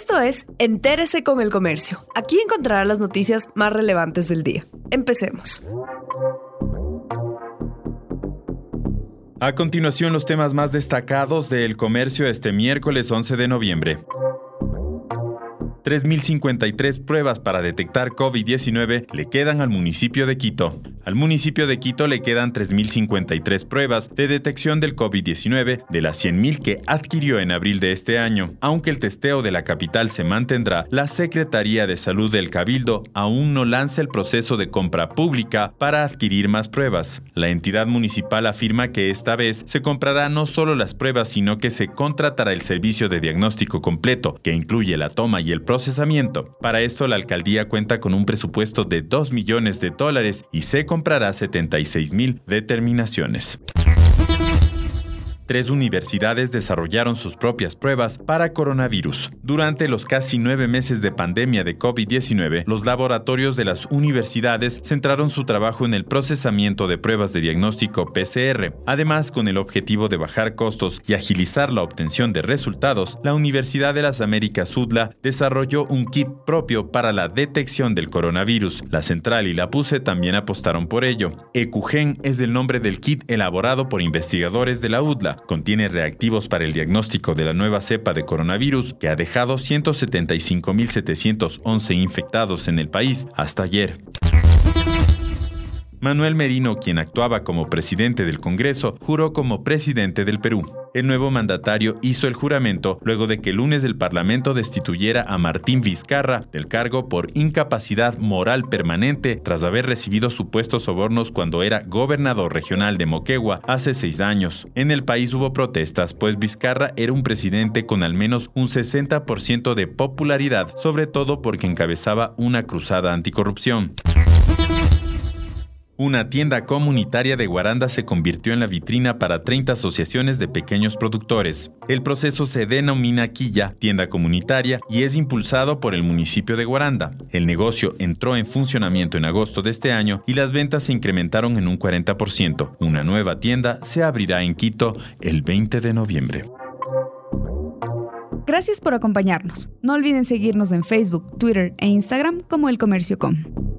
Esto es Entérese con el Comercio. Aquí encontrará las noticias más relevantes del día. Empecemos. A continuación, los temas más destacados del comercio este miércoles 11 de noviembre. 3.053 pruebas para detectar COVID-19 le quedan al municipio de Quito. Al municipio de Quito le quedan 3.053 pruebas de detección del COVID-19 de las 100.000 que adquirió en abril de este año. Aunque el testeo de la capital se mantendrá, la Secretaría de Salud del Cabildo aún no lanza el proceso de compra pública para adquirir más pruebas. La entidad municipal afirma que esta vez se comprará no solo las pruebas, sino que se contratará el servicio de diagnóstico completo, que incluye la toma y el procesamiento. Para esto, la alcaldía cuenta con un presupuesto de 2 millones de dólares y se 76 mil determinaciones. Tres universidades desarrollaron sus propias pruebas para coronavirus. Durante los casi nueve meses de pandemia de COVID-19, los laboratorios de las universidades centraron su trabajo en el procesamiento de pruebas de diagnóstico PCR. Además, con el objetivo de bajar costos y agilizar la obtención de resultados, la Universidad de las Américas UDLA desarrolló un kit propio para la detección del coronavirus. La Central y la PUSE también apostaron por ello. Ecugen es el nombre del kit elaborado por investigadores de la UDLA contiene reactivos para el diagnóstico de la nueva cepa de coronavirus que ha dejado 175.711 infectados en el país hasta ayer. Manuel Merino, quien actuaba como presidente del Congreso, juró como presidente del Perú. El nuevo mandatario hizo el juramento luego de que el lunes el Parlamento destituyera a Martín Vizcarra del cargo por incapacidad moral permanente tras haber recibido supuestos sobornos cuando era gobernador regional de Moquegua hace seis años. En el país hubo protestas, pues Vizcarra era un presidente con al menos un 60% de popularidad, sobre todo porque encabezaba una cruzada anticorrupción. Una tienda comunitaria de Guaranda se convirtió en la vitrina para 30 asociaciones de pequeños productores. El proceso se denomina Quilla, tienda comunitaria, y es impulsado por el municipio de Guaranda. El negocio entró en funcionamiento en agosto de este año y las ventas se incrementaron en un 40%. Una nueva tienda se abrirá en Quito el 20 de noviembre. Gracias por acompañarnos. No olviden seguirnos en Facebook, Twitter e Instagram como El Comercio Com.